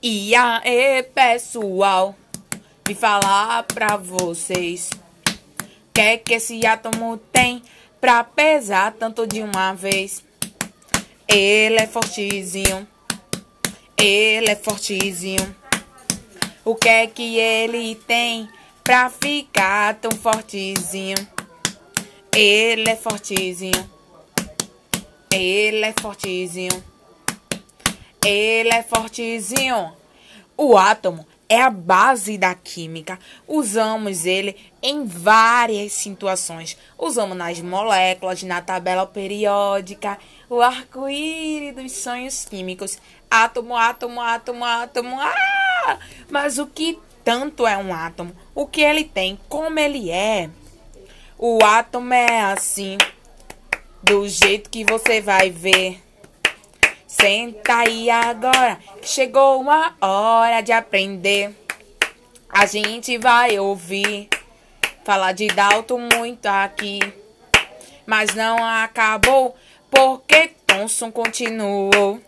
E aí, pessoal, vim falar pra vocês. Que é que esse átomo tem pra pesar tanto de uma vez? Ele é fortezinho, ele é fortezinho. O que é que ele tem pra ficar tão fortezinho? Ele é fortezinho, ele é fortezinho. Ele é fortezinho. O átomo é a base da química. Usamos ele em várias situações. Usamos nas moléculas, na tabela periódica, o arco-íris dos sonhos químicos. Átomo, átomo, átomo, átomo. Ah! Mas o que tanto é um átomo? O que ele tem? Como ele é? O átomo é assim, do jeito que você vai ver. Senta aí agora, que chegou a hora de aprender. A gente vai ouvir falar de Dalton muito aqui. Mas não acabou, porque Thomson continuou.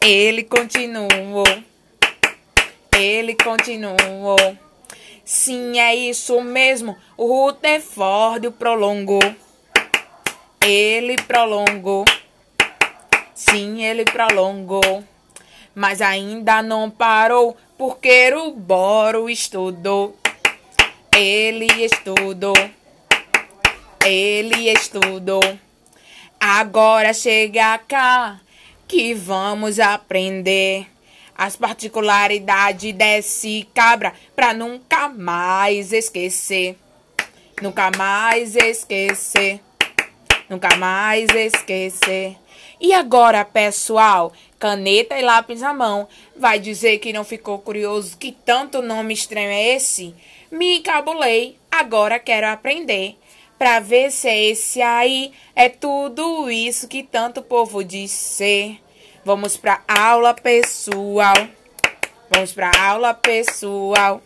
Ele continuou. Ele continuou. Sim, é isso mesmo. O Rutherford prolongou. Ele prolongou. Sim, ele prolongou, mas ainda não parou, porque o Boro estudou. Ele estudou, ele estudou. Agora chega cá que vamos aprender as particularidades desse cabra pra nunca mais esquecer. Nunca mais esquecer. Nunca mais esquecer. E agora, pessoal, caneta e lápis na mão, vai dizer que não ficou curioso que tanto nome estranho é esse? Me encabulei, agora quero aprender. Pra ver se é esse aí é tudo isso que tanto povo diz ser. Vamos pra aula pessoal. Vamos pra aula pessoal.